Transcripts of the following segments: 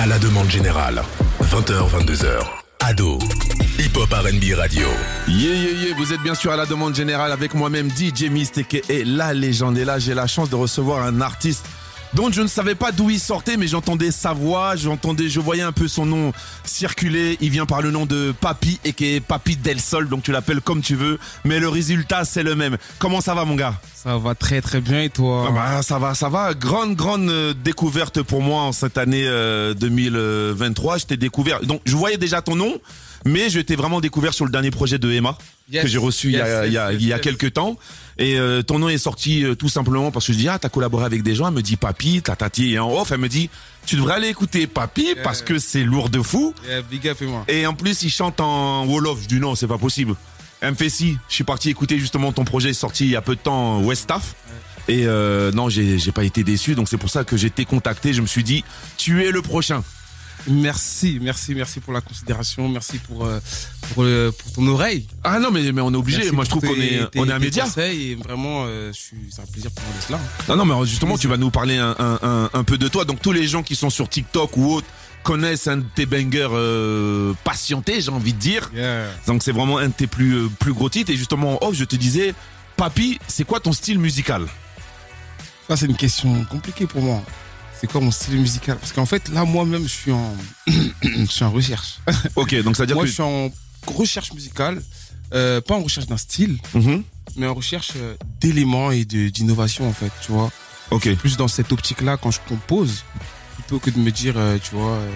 À la demande générale. 20h, 22h. Ado. Hip Hop RB Radio. Yeah, yeah, yeah, vous êtes bien sûr à la demande générale avec moi-même DJ Mystique et la légende. Et là, j'ai la chance de recevoir un artiste dont je ne savais pas d'où il sortait, mais j'entendais sa voix, j'entendais, je voyais un peu son nom circuler. Il vient par le nom de Papi et qui est Papi Del Sol, donc tu l'appelles comme tu veux, mais le résultat c'est le même. Comment ça va, mon gars? Ça va très très bien et toi? Ah bah, Ça va, ça va. Grande, grande euh, découverte pour moi en cette année 2023. Euh, je t'ai découvert. Donc, je voyais déjà ton nom. Mais je t'ai vraiment découvert sur le dernier projet de Emma que j'ai reçu il y a, il y a, il y a quelques temps. Et euh, ton nom est sorti euh, tout simplement parce que je dis ah t'as collaboré avec des gens. Elle me dit Papi, tati et en off elle me dit tu devrais aller écouter Papi parce que c'est lourd de fou. big up et moi. Et en plus il chante en wolof. Je dis non c'est pas possible. Elle me fait si. Je suis parti écouter justement ton projet sorti il y a peu de temps Westaff. Et euh, non, j'ai pas été déçu, donc c'est pour ça que j'ai été contacté. Je me suis dit, tu es le prochain. Merci, merci, merci pour la considération, merci pour euh, pour, euh, pour, ton oreille. Ah non, mais, mais on est obligé. Moi, je trouve qu'on est on est un média. Et vraiment, euh, c'est un plaisir pour moi de cela. Non, non, mais justement, tu vas nous parler un, un, un, peu de toi. Donc tous les gens qui sont sur TikTok ou autres connaissent un de tes bangers patientés, j'ai envie de dire. Donc c'est vraiment un de tes plus plus gros titres. Et justement, oh, je te disais, Papi, c'est quoi ton style musical? Ça, c'est une question compliquée pour moi c'est quoi mon style musical? Parce qu'en fait, là, moi-même, je suis en, je suis en recherche. Ok, donc ça veut dire moi, que je suis en recherche musicale, euh, pas en recherche d'un style, Mhm. mais en recherche euh, d'éléments et d'innovation, en fait, tu vois. Ok. Plus dans cette optique-là, quand je compose, plutôt que de me dire, euh, tu vois, euh,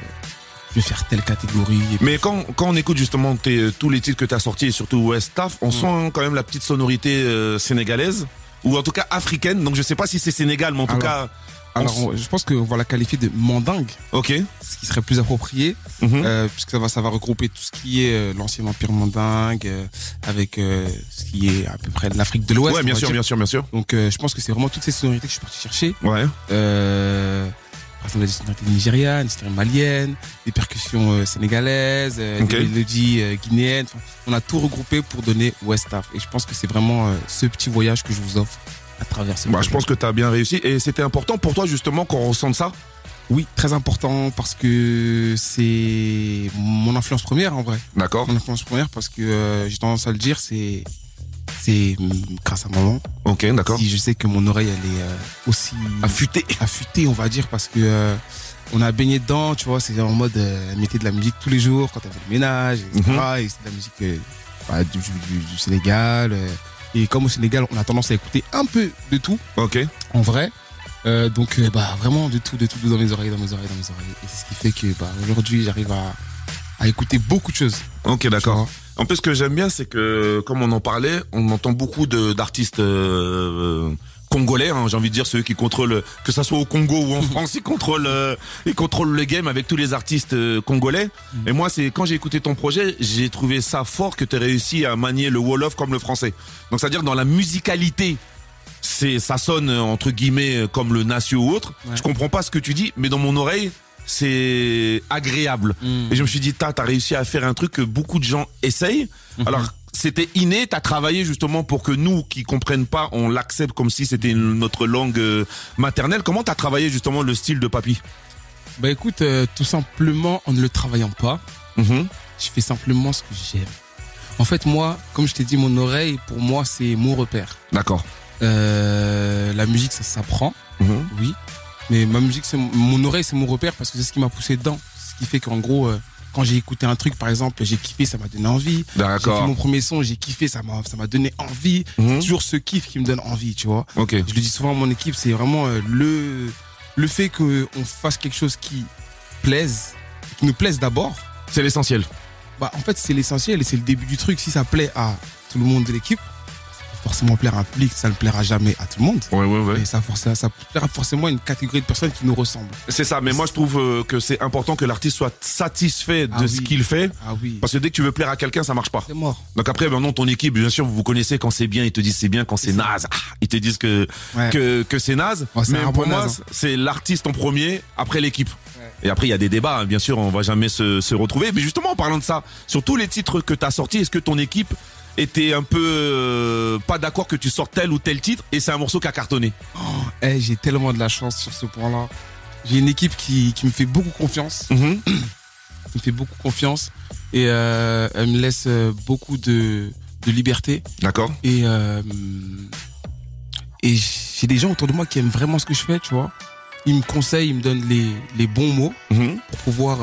je vais faire telle catégorie. Mais quand, quand on écoute justement tous les titres que tu as sortis, et surtout West Staff, on Mm. sent quand même la petite sonorité sénégalaise, ou en tout cas africaine. Donc je sais pas si c'est sénégal, mais en tout Alors, cas. Alors, on- je pense qu'on va la qualifier de mandingue, Ok. ce qui serait plus approprié, Mhm. euh, puisque ça va, ça va regrouper tout ce qui est euh, l'ancien empire mandingue, euh, avec euh, ce qui est à peu près l'Afrique de l'Ouest. ouais, bien sûr, dire. bien sûr, bien sûr. Donc, euh, je pense que c'est vraiment toutes ces sonorités que je suis parti chercher. Ouais. Euh, par exemple, des sonorités nigérianes, des sonorités maliennes, des percussions sénégalaises, euh, Ok. des mélodies guinéennes. Enfin, on a tout regroupé pour donner West Af. Et je pense que c'est vraiment ce petit voyage que je vous offre à travers ce Bah, je pense que tu as bien réussi. Et c'était important pour toi justement qu'on ressente ça? Oui, très important parce que c'est mon influence première en vrai. D'accord. Mon influence première parce que euh, j'ai tendance à le dire, c'est c'est mm, grâce à maman. Ok, d'accord. Si je sais que mon oreille elle est euh, aussi Affûté. affûté, on va dire, parce que euh, on a baigné dedans, tu vois, c'est en mode euh, elle mettait de la musique tous les jours quand elle fait le ménage, etc. Mhm. Et c'est de la musique euh, bah, du, du- du Sénégal. Et comme au Sénégal, on a tendance à écouter un peu de tout, Ok. en vrai. Euh, donc, euh, bah, vraiment de tout, de tout dans mes oreilles, dans mes oreilles, dans mes oreilles. Et c'est ce qui fait que, bah, aujourd'hui, j'arrive à, à écouter beaucoup de choses. Ok, d'accord. En plus, ce que j'aime bien, c'est que, comme on en parlait, on entend beaucoup de- d'artistes euh, congolais, hein, j'ai envie de dire ceux qui contrôlent, que ça soit au Congo ou en France, ils contrôlent, euh, ils contrôlent le game avec tous les artistes euh, congolais. Mm. Et moi, c'est quand j'ai écouté ton projet, j'ai trouvé ça fort que tu aies réussi à manier le wolof comme le français. Donc, c'est-à-dire dans la musicalité. C'est, ça sonne euh, entre guillemets euh, comme le natio ou autre. Ouais. Je comprends pas ce que tu dis, mais dans mon oreille, c'est agréable. Mm. Et je me suis dit, t'as as réussi à faire un truc que beaucoup de gens essayent. Mhm. Alors, c'était inné, t'as travaillé justement pour que nous, qui comprennent pas, on l'accepte comme si c'était notre langue euh, maternelle. Comment t'as travaillé justement le style de Papy? Bah, écoute, euh, tout simplement, en ne le travaillant pas, Mhm. je fais simplement ce que j'aime. En fait, moi, comme je t'ai dit, mon oreille, pour moi, c'est mon repère. D'accord. Euh, la musique, ça s'apprend, Mhm. oui. Mais ma musique, c'est mon- mon oreille, c'est mon repère parce que c'est ce qui m'a poussé dedans. Ce qui fait qu'en gros, euh, quand j'ai écouté un truc, par exemple, j'ai kiffé, ça m'a donné envie. J'ai fait D'accord. mon premier son, j'ai kiffé, ça m'a, ça m'a donné envie. Mhm. C'est toujours ce kiff qui me donne envie, tu vois. Ok. Je le dis souvent à mon équipe, c'est vraiment euh, le, le fait qu'on fasse quelque chose qui plaise, qui nous plaise d'abord. C'est l'essentiel. Bah, en fait, c'est l'essentiel et c'est le début du truc. Si ça plaît à tout le monde de l'équipe, forcément plaire à un public, ça ne plaira jamais à tout le monde. Ouais, ouais, ouais. Et ça, forcément, ça plaira forcément à une catégorie de personnes qui nous ressemblent. C'est ça. Mais moi, je trouve euh, que c'est important que l'artiste soit satisfait de Ah ce oui. qu'il fait. Ah oui, Parce que dès que tu veux plaire à quelqu'un, ça marche pas. c'est mort. Donc après, maintenant, ton équipe, bien sûr, vous vous connaissez quand c'est bien, ils te disent c'est bien, quand c'est naze, ah, ils te disent que Ouais. que, que c'est naze. Mais pour bon moi, hein. c'est l'artiste en premier, après l'équipe. Et après, il y a des débats, hein, bien sûr, on va jamais se, se retrouver. Mais justement, en parlant de ça, sur tous les titres que tu as sortis, est-ce que ton équipe était un peu euh, pas d'accord que tu sortes tel ou tel titre et c'est un morceau qui a cartonné Eh, j'ai tellement de la chance sur ce point-là. J'ai une équipe qui, qui me fait beaucoup confiance. Mhm. qui me fait beaucoup confiance. Et euh, elle me laisse euh, beaucoup de, de liberté. D'accord. Et, euh, et j'ai des gens autour de moi qui aiment vraiment ce que je fais, tu vois. Ils me conseillent, ils me donnent les, les bons mots Mhm. pour pouvoir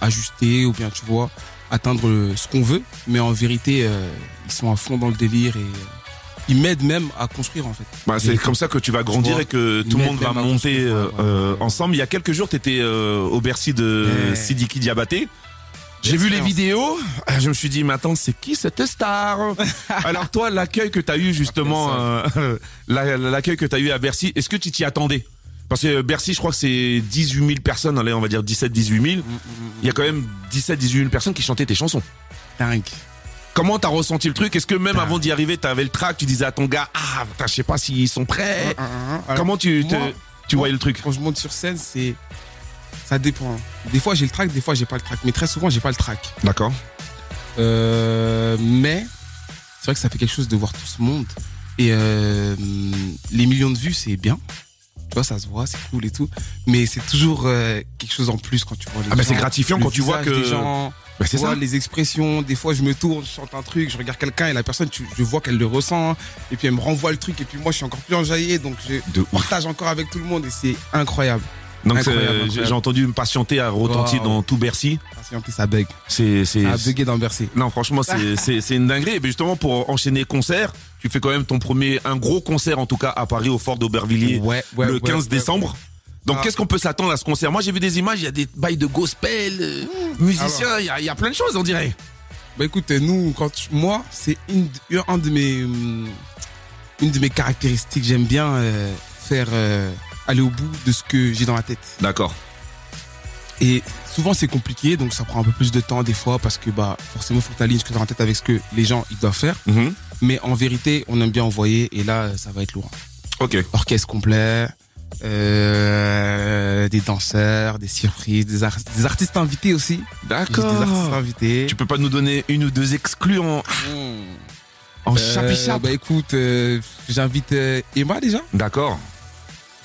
ajuster ou bien, tu vois, atteindre ce qu'on veut. Mais en vérité, euh, ils sont à fond dans le délire et euh, ils m'aident même à construire, en fait. Bah, c'est comme ça que tu vas grandir et que tout le monde va monter euh, euh, ouais. ensemble. Il y a quelques jours, tu étais au Bercy de Ouais. Sidiki Diabaté. J'ai vu les vidéos, je me suis dit, mais attends, c'est qui cette star? Alors toi, l'accueil que tu as eu justement, la- l'accueil que tu as eu à Bercy, est-ce que tu t'y attendais? Parce que Bercy, je crois que c'est 18 000 personnes, allez, on va dire 17-18 000. Il y a quand même 17-18 000 personnes qui chantaient tes chansons. Dingue. Comment t'as ressenti le truc? Est-ce que même avant d'y arriver, t'avais le track, tu disais à ton gars, ah, je sais pas s'ils sont prêts Alors, Comment tu, te- moi- tu voyais le truc? quand je monte sur scène, c'est ça dépend. Des fois j'ai le track, des fois j'ai pas le track, mais très souvent j'ai pas le track. D'accord. Euh, mais c'est vrai que ça fait quelque chose de voir tout ce monde et euh, les millions de vues c'est bien. Tu vois, ça se voit, c'est cool et tout. Mais c'est toujours euh, quelque chose en plus quand tu vois les Ah, bah, gens, c'est gratifiant quand tu vois que- des gens, Bah, c'est ça. les expressions. Des fois, je me tourne, je chante un truc, je regarde quelqu'un et la personne, tu- je vois qu'elle le ressent. Et puis elle me renvoie le truc et puis moi, je suis encore plus enjaillé. Donc je De ouf. partage encore avec tout le monde et c'est incroyable. Donc incroyable. j'ai entendu me patienter à retentir Wow. dans tout Bercy. Patienter, ça bug. C'est Ça a bugué dans Bercy. non franchement c'est une dinguerie. Et justement pour enchaîner concert, tu fais quand même ton premier un gros concert en tout cas à Paris au Fort d'Aubervilliers Ouais, ouais, le ouais, 15 ouais, décembre. Donc Ah. qu'est-ce qu'on peut s'attendre à ce concert? Moi j'ai vu des images, il y a des bails de gospel, euh, musiciens, il y, a, il y a plein de choses on dirait. Bah écoute, nous, quand moi, c'est une, de mes, hum, une de mes caractéristiques. J'aime bien euh, faire euh, aller au bout de ce que j'ai dans la tête. D'accord. Et souvent c'est compliqué, donc ça prend un peu plus de temps des fois parce que bah forcément faut que tu alignes ce que tu as en tête avec ce que les gens ils doivent faire. Mhm. Mais en vérité, on aime bien envoyer et là ça va être lourd. Ok. Orchestre complet, euh, des danseurs, des surprises, des, ar- des artistes invités aussi. J'ai Des artistes D'accord. invités. Tu peux pas nous donner une ou deux exclus en, en Euh, chapichap Bah écoute, euh, j'invite euh, Emma déjà. D'accord.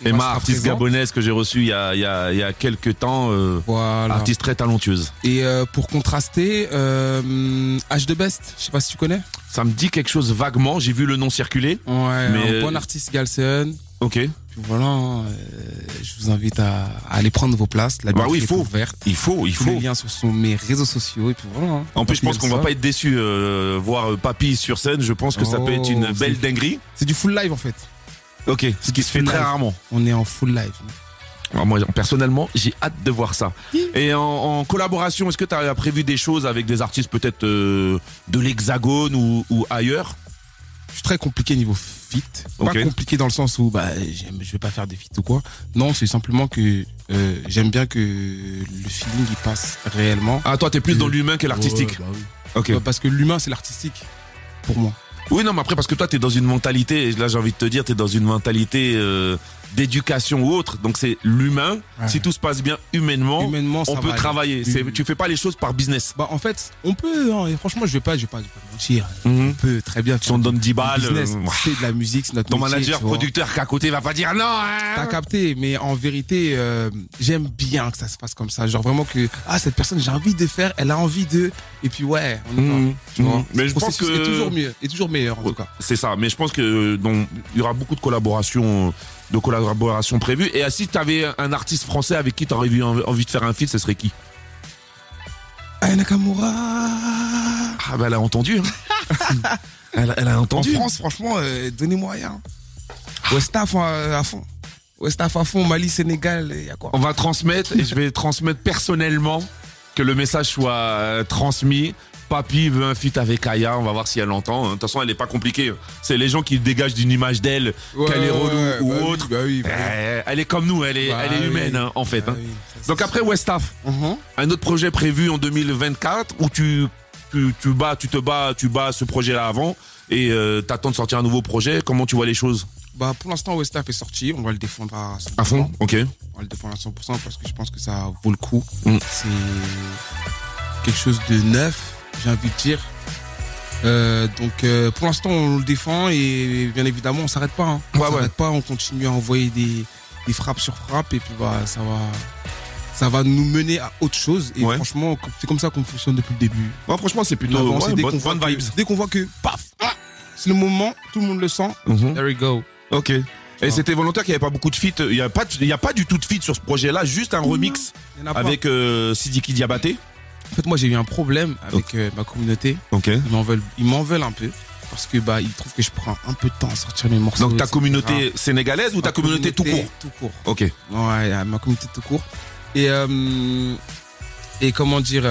Emma, artiste gabonaise que j'ai reçue il y a, il y, a, il y a quelques temps, euh, Voilà. artiste très talentueuse. Et euh, pour contraster, euh, H de Best, je sais pas si tu connais. Ça me dit quelque chose vaguement, j'ai vu le nom circuler. Ouais, Mais, un bon artiste Galsen. Ok. Puis voilà, hein, je vous invite à, à aller prendre vos places. La Bah oui, il faut. ouverte. Il faut, il Tous faut. les liens sont sur mes réseaux sociaux et puis voilà. hein. En plus, je pense qu'on va pas être déçu voir Papy sur scène. Je pense que ça peut être une Oh, belle dinguerie. C'est du full live en fait. Ok. Ce qui se fait très rarement. On est en full live. Alors moi, personnellement, j'ai hâte de voir ça. Et en, en collaboration, est-ce que tu as prévu des choses avec des artistes peut-être euh, de l'Hexagone ou, ou ailleurs? Je suis très compliqué niveau fit. Pas compliqué dans le sens où bah, je vais pas faire de fit ou quoi. Non, c'est simplement que euh, j'aime bien que le feeling il passe réellement. Ah, toi, t'es plus dans l'humain que l'artistique. Ouais, bah oui. Ok. Bah, parce que l'humain c'est l'artistique pour moi. Oui, non, mais après, parce que toi, t'es dans une mentalité, là, j'ai envie de te dire, t'es dans une mentalité euh, d'éducation ou autre. Donc, c'est l'humain. Ouais. Si tout se passe bien humainement, on peut travailler. C'est, tu fais pas les choses par business. Bah en fait, on peut. hein, et franchement, je vais pas, je vais pas, je vais pas mentir. Mhm. On peut très bien. Si on donne 10 du balles, business. euh, C'est de la musique, c'est notre ton métier, manager producteur qu'à côté va pas dire non. hein. T'as capté, mais en vérité, euh, j'aime bien que ça se passe comme ça. Genre vraiment que ah cette personne, j'ai envie de faire, elle a envie de, et puis ouais, on y va. Mhm. Tu vois. Mhm. Mais je pense que est toujours mieux, est toujours meilleur en tout cas. C'est ça, mais je pense que euh, donc, il y aura beaucoup de collaborations de collaborations prévues. Et si tu avais un artiste français avec qui tu aurais eu envie de faire un feat, ce serait qui? Nakamura. Ah bah elle a entendu. hein. elle, elle a En entendu. France, franchement, euh, donnez-moi rien. Westaf euh, à fond. Westaf à fond, Mali, Sénégal, il y a quoi? On va transmettre et je vais transmettre personnellement que le message soit euh, transmis. Papy veut un feat avec Aya, on va voir si elle l'entend. hein. De toute façon, elle est pas compliquée. C'est les gens qui dégagent d'une image d'elle, qu'elle est relou ouais, ou bah oui, autre. bah oui, bah oui. Eh, elle est comme nous, elle est, elle est oui. humaine hein, en fait. Hein. Donc après Westaf, Mhm. un autre projet prévu en 2024 où tu tu, tu bats tu te bats tu bats ce projet là avant et euh, t'attends de sortir un nouveau projet comment tu vois les choses? Bah, pour l'instant, Westaf est sorti. On va le défendre à 100%. à fond ok On va le défendre à 100% parce que je pense que ça vaut le coup. Mm. C'est quelque chose de neuf, j'ai envie de dire. Euh, donc, euh, pour l'instant, on le défend et bien évidemment, on s'arrête pas. Hein. On Ouais, ouais. s'arrête pas. On continue à envoyer des, des frappes sur frappes et puis bah ça va ça va nous mener à autre chose et franchement c'est comme ça qu'on fonctionne depuis le début. franchement c'est plutôt dès qu'on voit, dès qu'on voit que paf ah, c'est le moment, tout le monde le sent. Mhm. There we go. Ok. Et c'était volontaire qu'il n'y avait pas beaucoup de feats. Il n'y a, pas a pas du tout de feats sur ce projet-là, juste un remix avec euh, Sidiki Diabaté. En fait, moi, j'ai eu un problème avec euh, ma communauté. Ok. Ils m'en veulent, ils m'en veulent un peu parce que bah ils trouvent que je prends un peu de temps à sortir mes morceaux. Donc ta communauté sénégalaise ou ta communauté, tout court? Tout court. Ok. Ouais, ma communauté tout court. Et euh, et comment dire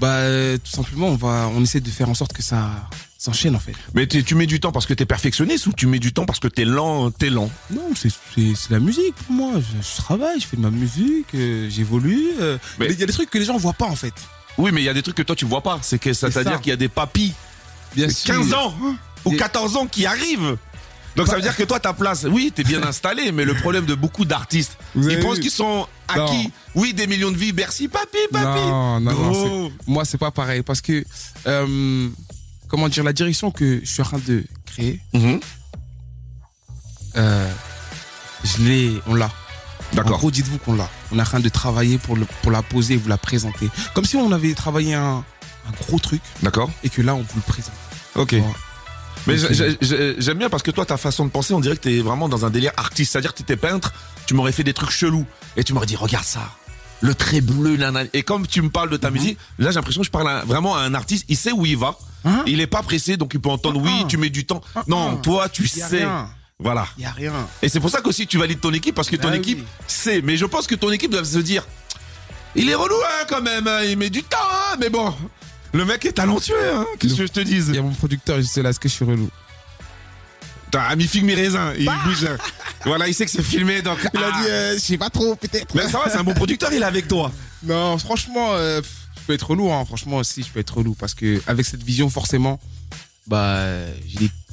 bah tout simplement on va on essaie de faire en sorte que ça s'enchaîne en fait. Mais tu mets du temps parce que t'es perfectionniste ou tu mets du temps parce que t'es lent, t'es lent? Non, c'est la musique pour moi. Je, travaille, je fais de ma musique, euh, j'évolue. Euh. Il y a des trucs que les gens voient pas en fait. Oui, mais il y a des trucs que toi tu vois pas. C'est que ça, à dire qu'il y a des papis Bien 15 ans ou 14 ans qui arrivent. Donc ça veut dire que toi ta place, oui, t'es bien installé, mais le problème de beaucoup d'artistes, ils pensent qu'ils sont acquis. Oui, des millions de vies, Bercy, papi, papi. Non, non, non. Moi, c'est pas pareil parce que euh, comment dire, la direction que je suis en train de créer, mhm. euh, je l'ai, on l'a. D'accord. En gros, dites-vous qu'on l'a. On est en train de travailler pour, le, pour la poser et vous la présenter. Comme si on avait travaillé un, gros truc. D'accord. Et que là, on vous le présente. Ok. Mais j'aime bien parce que toi, ta façon de penser, on dirait que t'es vraiment dans un délire artiste. C'est-à-dire que t'étais peintre, tu m'aurais fait des trucs chelous. Et tu m'aurais dit, regarde ça le trait bleu. Et comme tu me parles de ta mhm. musique, là j'ai l'impression que je parle vraiment à un artiste. Il sait où il va. Hein il est pas pressé, donc il peut entendre. Oui, ah. tu mets du temps. Ah, non, ah. toi tu sais. Voilà. Il y a rien. Et c'est pour ça qu'aussi tu valides ton équipe parce que ton bah équipe sait. Mais je pense que ton équipe doit se dire. Il est relou hein, quand même. Hein. il met du temps. Hein, mais bon, le mec est talentueux. Qu'est-ce que je te dise? Il y a mon producteur, je sais là, ce que je suis relou? T'as mis film mes raisins, il bah. bouge. voilà, il sait que c'est filmé, donc. Il a dit, euh, je sais pas trop, peut-être. Mais ça va, c'est un bon producteur, il est avec toi. Non, franchement, euh, peux être relou, hein. franchement aussi, je peux être relou parce que avec cette vision, forcément, bah,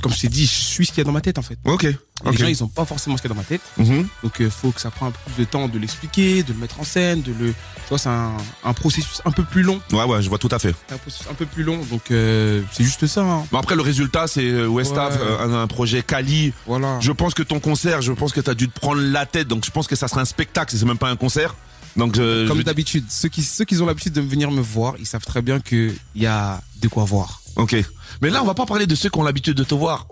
comme je t'ai dit, je suis ce qu'il y a dans ma tête en fait. Ok. Les gens, ils ont pas forcément ce qu'il y a dans ma tête. Mhm. Donc, il euh, faut que ça prenne un peu plus de temps de l'expliquer, de le mettre en scène, de le. Tu vois, c'est un, processus un peu plus long. Ouais, ouais, je vois tout à fait. Un processus un peu plus long, donc euh, c'est juste ça. Hein. Bon, après, le résultat, c'est euh, Westaf, un, projet Cali. Voilà. Je pense que ton concert, je pense que tu as dû te prendre la tête, donc je pense que ça sera un spectacle, c'est même pas un concert. Donc, Comme d'habitude, ceux qui, ceux qui ont l'habitude de venir me voir, ils savent très bien qu'il y a de quoi voir. Ok. Mais là, on va pas parler de ceux qui ont l'habitude de te voir.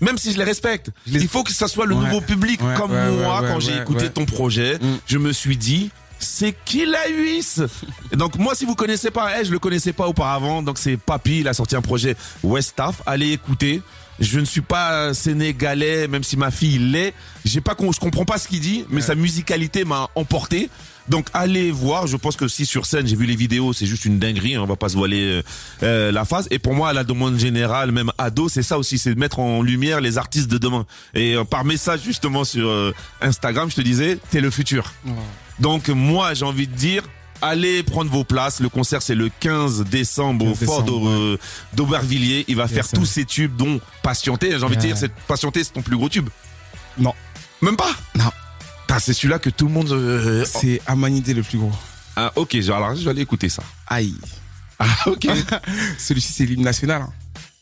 Même si je les respecte, il faut que ça soit le nouveau public. Comme moi, quand j'ai écouté ton projet, mm. je me suis dit, c'est qui la huisse Donc moi, si vous connaissez pas, hey, je le connaissais pas auparavant. Donc c'est Papy, il a sorti un projet Westaf. Allez écouter. Je ne suis pas sénégalais, même si ma fille l'est. J'ai pas, je comprends pas ce qu'il dit, mais sa musicalité m'a emporté. Donc allez voir, je pense que si sur scène, j'ai vu les vidéos, c'est juste une dinguerie, hein, on va pas se voiler euh, euh, la face. Et pour moi, la demande générale, même ado, c'est ça aussi, c'est de mettre en lumière les artistes de demain. Et euh, par message justement sur Instagram, je te disais, t'es le futur. Donc moi, j'ai envie de dire, allez prendre vos places. Le concert, c'est le 15 décembre au Fort d'Aubervilliers. Il va faire tous ses tubes, dont Patienter. J'ai envie de dire, Patienter, c'est ton plus gros tube. Non. Même pas? Non. C'est celui-là que tout le monde. Euh, c'est Amanidé le plus gros. Ah, ok, alors je vais aller écouter ça. Aïe. Ah, ok. Celui-ci, c'est l'hymne national. Hein.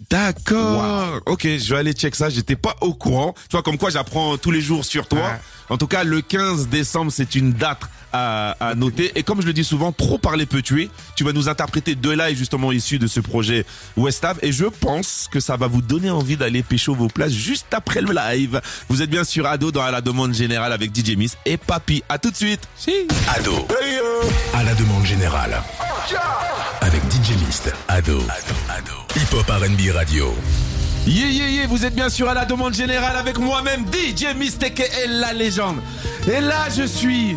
D'accord. Ok, je vais aller check ça. J'étais pas au courant. Tu vois, comme quoi j'apprends tous les jours sur toi. En tout cas, le 15 décembre, c'est une date à, à, noter. Et comme je le dis souvent, trop parler peut tuer. Tu vas nous interpréter deux lives justement issus de ce projet Westav. Et je pense que ça va vous donner envie d'aller pécho vos places juste après le live. Vous êtes bien sûr Ado dans la demande générale avec DJ Miss et Papy. À tout de suite. Si. Ado. À la demande générale. Avec DJ Mist. Ado. Ado. Hip Hop RB Radio. Yeah, yeah, yeah, vous êtes bien sûr à la demande générale avec moi-même, DJ Mistake et la légende. Et là, je suis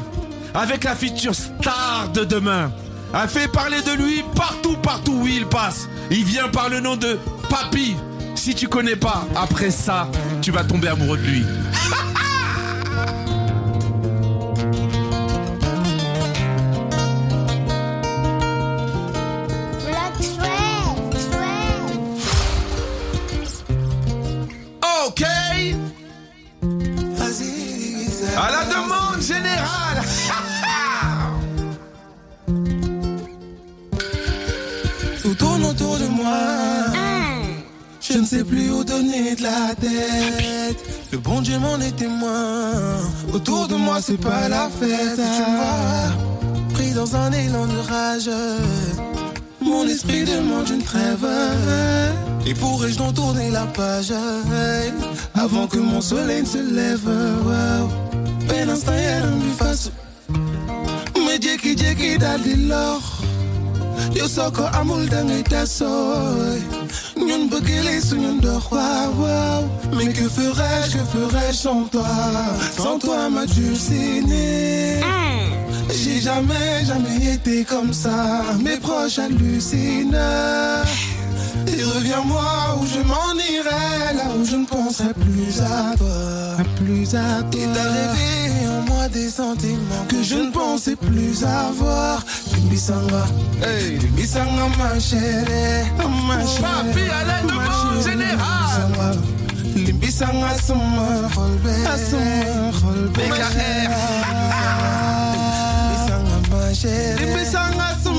avec la future star de demain. A fait parler de lui partout, partout où il passe. Il vient par le nom de Papy. Si tu connais pas, après ça, tu vas tomber amoureux de lui. sais plus où donner de la tête. Le bon Dieu m'en est témoin. Autour de moi, c'est pas la fête. Tu vois, pris dans un élan de rage. Mon esprit demande une trêve. Et pourrais-je donc tourner la page avant que mon soleil ne se lève? Ben instant, y'a face. Mais Jackie Jackie d'Adilor. Yo soko amul dangay tasoy ndox waaw waaw. Mais que ferais-je que ferais-je sans toi? Sans toi ma dulcinée j'ai jamais jamais été comme ça. Mes proches hallucinent et reviens-moi où je m'en irai, là où je ne penserai plus à toi. Plus à toi. Et t'as en moi des sentiments que je ne pensais plus avoir. Limbisanga, hey. Limbisanga ma chérie, ma chérie. Papi à la demande générale. Limbisanga sama holbe, sama holbe. Limbisanga ma chérie. Limbisanga sama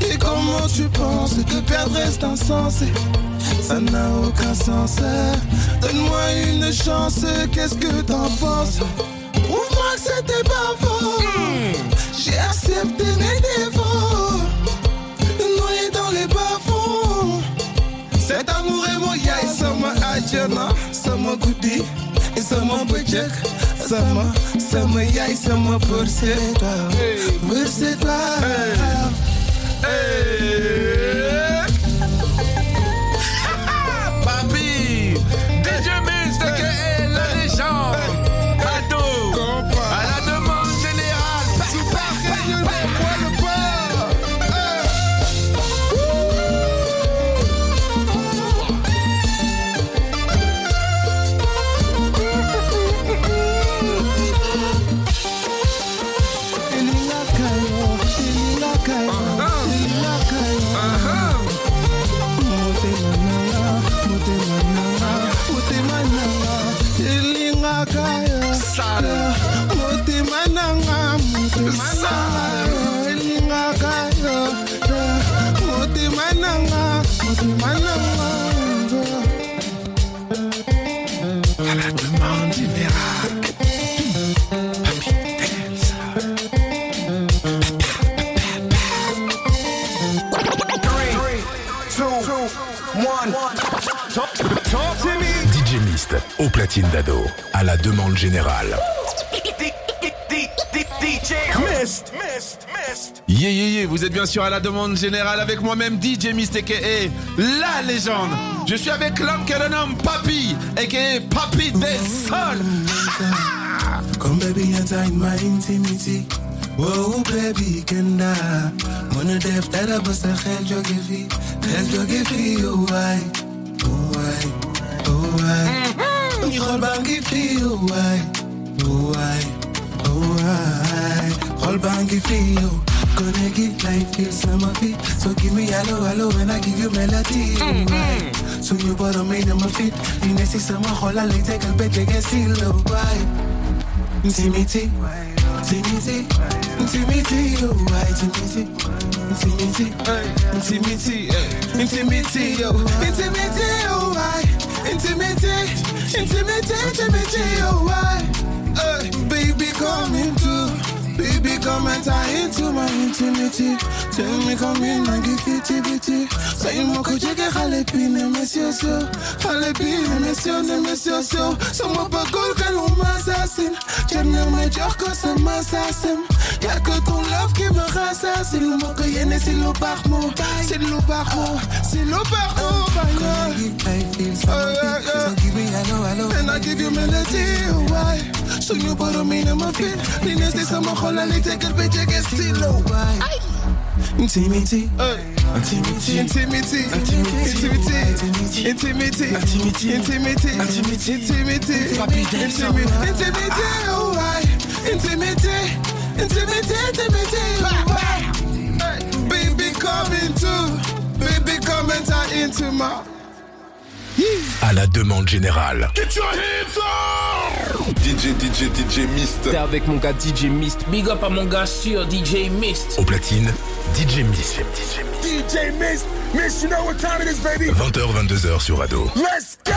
et comment tu penses que perdre est insensé. Ça n'a aucun sens. Donne-moi une chance, qu'est-ce que t'en penses? Prouve-moi que c'était pas faux. J'ai accepté mes défauts. Noyé dans les bas-fonds. Cet amour est mon yai, sama ajana, sama goudi, et sama bujek, Sama, sama jij, sama voor Seda. Hey. hey. Mist, au platine d'ado, à la demande générale. Yeah, yeah, yeah, vous êtes bien sûr à la demande générale avec moi-même DJ Mist aka la légende. Je suis avec l'homme que l'on nomme Papi aka Papi des Sols. Come baby enter in my intimity. Whoa baby kenda. Mona def dada basta khel joge fi Khel joge fi oh why Oh why Oh why oh why Oh why Oh why Khol bangi fi oh Gonna give life feel some of it. So give me hello hello when I give you melody oh why So you bottom me in my feet. You need see some hola like take a bet you get see low why Intimity, intimity, intimity, oh, why intimity, intimity, intimity, eh, intimity, oh, intimity, oh, why, intimity, intimity, intimity, oh, why, eh, baby, come into, baby, come enter into my intimity, tell me come in and give it bitty, say mo ko jege khale pine monsieur so, pine monsieur ne monsieur so, so mo pa gol kalou m'assassine, j'aime me dire que ça m'assassine, y'a que ton love qui me rassassine, mo ko yene c'est le barmo, c'est le barmo, c'est le barmo, give me hello, hello, and I give you melody, why? So you put me in my feet, Nina say some hola, like take a bitch, I get still, why? Intimity, Intimity, intimity, intimity, intimity, intimity, intimity, intimity, intimity, intimity, intimity, oh why? Intimity, intimity, intimity, oh why? Baby come into, baby come enter into my. À la demande générale. Get your hands up! DJ, DJ, DJ Mist. T'es avec mon gars DJ Mist. Big up à mon gars sur DJ Mist. Au platine, DJ Mist. DJ Mist. Mist, you know what time it is, baby. 20h, 22h sur Ado. Let's go!